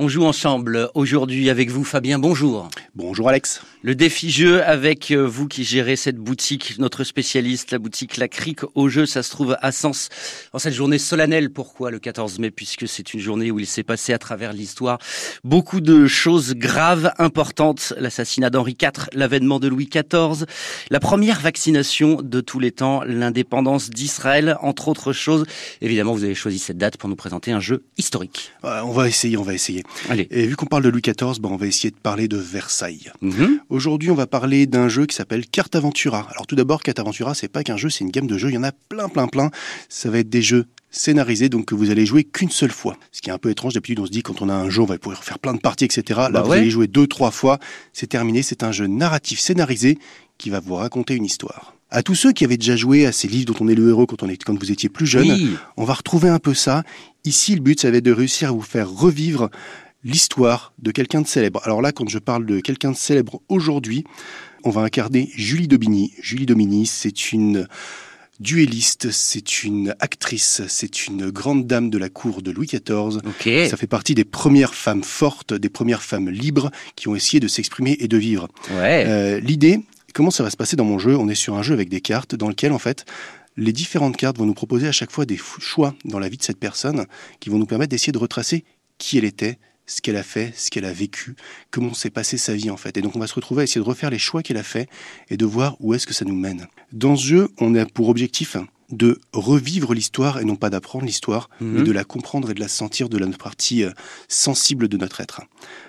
On joue ensemble aujourd'hui avec vous, Fabien. Bonjour. Bonjour, Alex. Le défi jeu avec euh, vous qui gérez cette boutique, notre spécialiste, la boutique La Crique au jeu. Ça se trouve à Sens en cette journée solennelle. Pourquoi le 14 mai Puisque c'est une journée où il s'est passé à travers l'histoire beaucoup de choses graves, importantes. L'assassinat d'Henri IV, l'avènement de Louis XIV, la première vaccination de tous les temps, l'indépendance d'Israël, entre autres choses. Évidemment, vous avez choisi cette date pour nous présenter un jeu historique. on va essayer, on va essayer. Allez. Et vu qu'on parle de Louis XIV, bon, on va essayer de parler de Versailles. Mhm. Aujourd'hui, on va parler d'un jeu qui s'appelle Carte Aventura. Alors tout d'abord, Carte Aventura, c'est pas qu'un jeu, c'est une gamme de jeux. Il y en a plein, plein, plein. Ça va être des jeux scénarisés, donc que vous allez jouer qu'une seule fois. Ce qui est un peu étrange, d'habitude on se dit quand on a un jeu, on va pouvoir faire plein de parties, etc. Là, Bah vous ouais. allez jouer deux, trois fois, c'est terminé. C'est un jeu narratif scénarisé qui va vous raconter une histoire. À tous ceux qui avaient déjà joué à ces livres dont on est le héros quand, on est, quand vous étiez plus jeune, Oui. on va retrouver un peu ça. Ici, le but, ça va être de réussir à vous faire revivre l'histoire de quelqu'un de célèbre. Alors là, quand je parle de quelqu'un de célèbre aujourd'hui, on va incarner Julie Domini. Julie Domini, c'est une duelliste, c'est une actrice, c'est une grande dame de la cour de Louis XIV. Ça fait partie des premières femmes fortes, des premières femmes libres qui ont essayé de s'exprimer et de vivre. Ouais. Euh, L'idée, comment ça va se passer dans mon jeu? On est sur un jeu avec des cartes dans lequel, en fait, les différentes cartes vont nous proposer à chaque fois des choix dans la vie de cette personne qui vont nous permettre d'essayer de retracer qui elle était, ce qu'elle a fait, ce qu'elle a vécu, comment s'est passée sa vie en fait. Et donc on va se retrouver à essayer de refaire les choix qu'elle a fait et de voir où est-ce que ça nous mène. Dans ce jeu, on a pour objectif de revivre l'histoire et non pas d'apprendre l'histoire, mais Mhm. de la comprendre et de la sentir de la partie euh, sensible de notre être.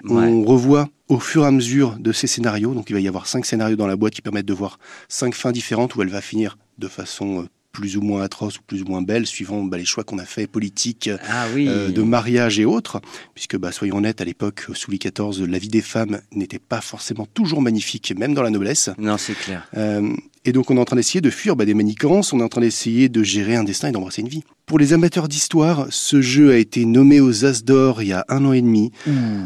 Ouais. On revoit au fur et à mesure de ces scénarios, donc il va y avoir cinq scénarios dans la boîte qui permettent de voir cinq fins différentes où elle va finir de façon euh, plus ou moins atroce ou plus ou moins belle, suivant bah, les choix qu'on a faits politiques, Ah oui. euh, de mariage et autres, puisque bah, soyons honnêtes, à l'époque, sous Louis XIV, la vie des femmes n'était pas forcément toujours magnifique, même dans la noblesse. Non, c'est clair. Euh, et donc on est en train d'essayer de fuir bah, des manigances, on est en train d'essayer de gérer un destin et d'embrasser une vie. Pour les amateurs d'histoire, ce jeu a été nommé aux As d'Or il y a un an et demi.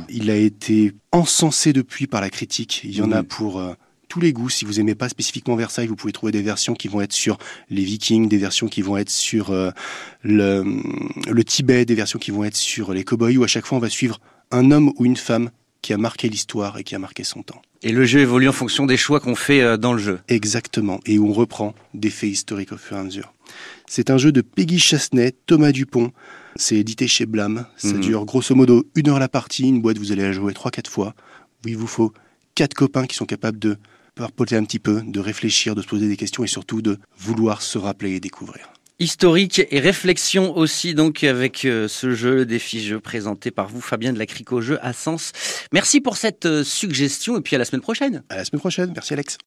Il a été encensé depuis par la critique. Il y en a Mhm. pour euh, tous les goûts. Si vous aimez pas spécifiquement Versailles, vous pouvez trouver des versions qui vont être sur les Vikings, des versions qui vont être sur euh, le, le Tibet, des versions qui vont être sur les cowboys, où à chaque fois on va suivre un homme ou une femme qui a marqué l'histoire et qui a marqué son temps. Et le jeu évolue en fonction des choix qu'on fait euh, dans le jeu. Exactement, et où on reprend des faits historiques au fur et à mesure. C'est un jeu de Peggy Chassenet, Thomas Dupont. C'est édité chez Blam. Ça Mhm. dure grosso modo une heure la partie. Une boîte, vous allez la jouer 3-4 fois. Il vous faut quatre copains qui sont capables de parpoter un petit peu, de réfléchir, de se poser des questions et surtout de vouloir se rappeler et découvrir. Historique et réflexion aussi donc avec euh, ce jeu, le défi jeu présenté par vous, Fabien de la au jeu à Sens. Merci pour cette euh, suggestion et puis à la semaine prochaine. À la semaine prochaine. Merci Alex.